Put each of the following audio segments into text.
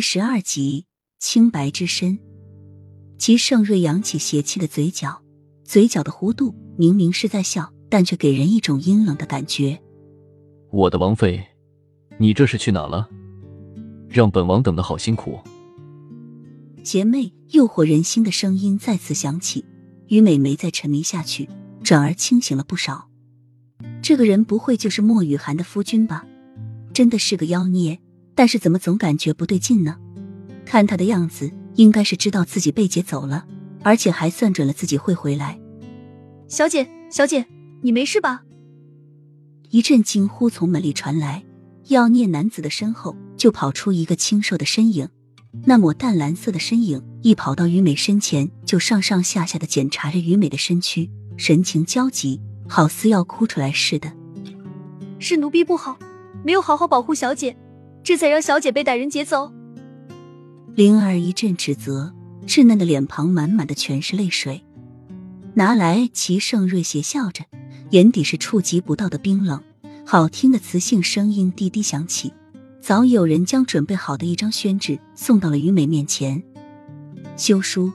第十二集，清白之身。齐盛瑞扬起邪气的嘴角，嘴角的弧度明明是在笑，但却给人一种阴冷的感觉。我的王妃，你这是去哪了？让本王等的好辛苦。邪魅诱惑人心的声音再次响起，于美没再沉迷下去，转而清醒了不少。这个人不会就是莫雨涵的夫君吧？真的是个妖孽。但是怎么总感觉不对劲呢？看他的样子，应该是知道自己被劫走了，而且还算准了自己会回来。小姐，小姐，你没事吧？一阵惊呼从门里传来，妖孽男子的身后就跑出一个清瘦的身影。那抹淡蓝色的身影一跑到于美身前，就上上下下的检查着于美的身躯，神情焦急，好似要哭出来似的。是奴婢不好，没有好好保护小姐。这才让小姐被歹人劫走。灵儿一阵指责，稚嫩的脸庞满满的全是泪水。拿来，齐盛瑞邪笑着，眼底是触及不到的冰冷。好听的磁性声音低低响起，早已有人将准备好的一张宣纸送到了于美面前。休书。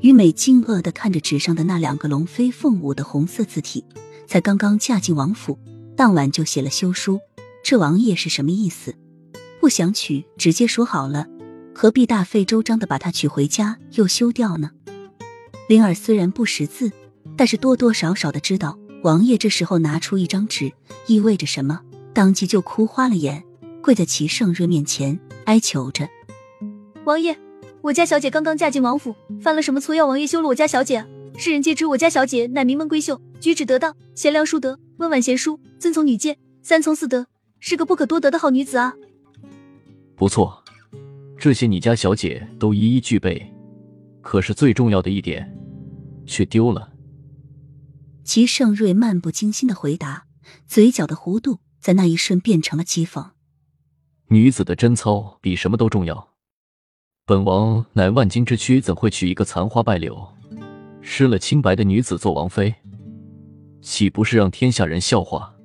于美惊愕的看着纸上的那两个龙飞凤舞的红色字体，才刚刚嫁进王府，当晚就写了休书，这王爷是什么意思？不想娶，直接说好了，何必大费周章的把她娶回家又休掉呢？灵儿虽然不识字，但是多多少少的知道王爷这时候拿出一张纸意味着什么，当即就哭花了眼，跪在齐盛瑞面前哀求着：“王爷，我家小姐刚刚嫁进王府，犯了什么错要王爷休了我家小姐？世人皆知我家小姐乃名门闺秀，举止得当，贤良淑德，温婉贤淑，遵从女诫，三从四德，是个不可多得的好女子啊。”不错，这些你家小姐都一一具备，可是最重要的一点却丢了。齐盛瑞漫不经心的回答，嘴角的弧度在那一瞬变成了讥讽。女子的贞操比什么都重要。本王乃万金之躯，怎会娶一个残花败柳、失了清白的女子做王妃？岂不是让天下人笑话？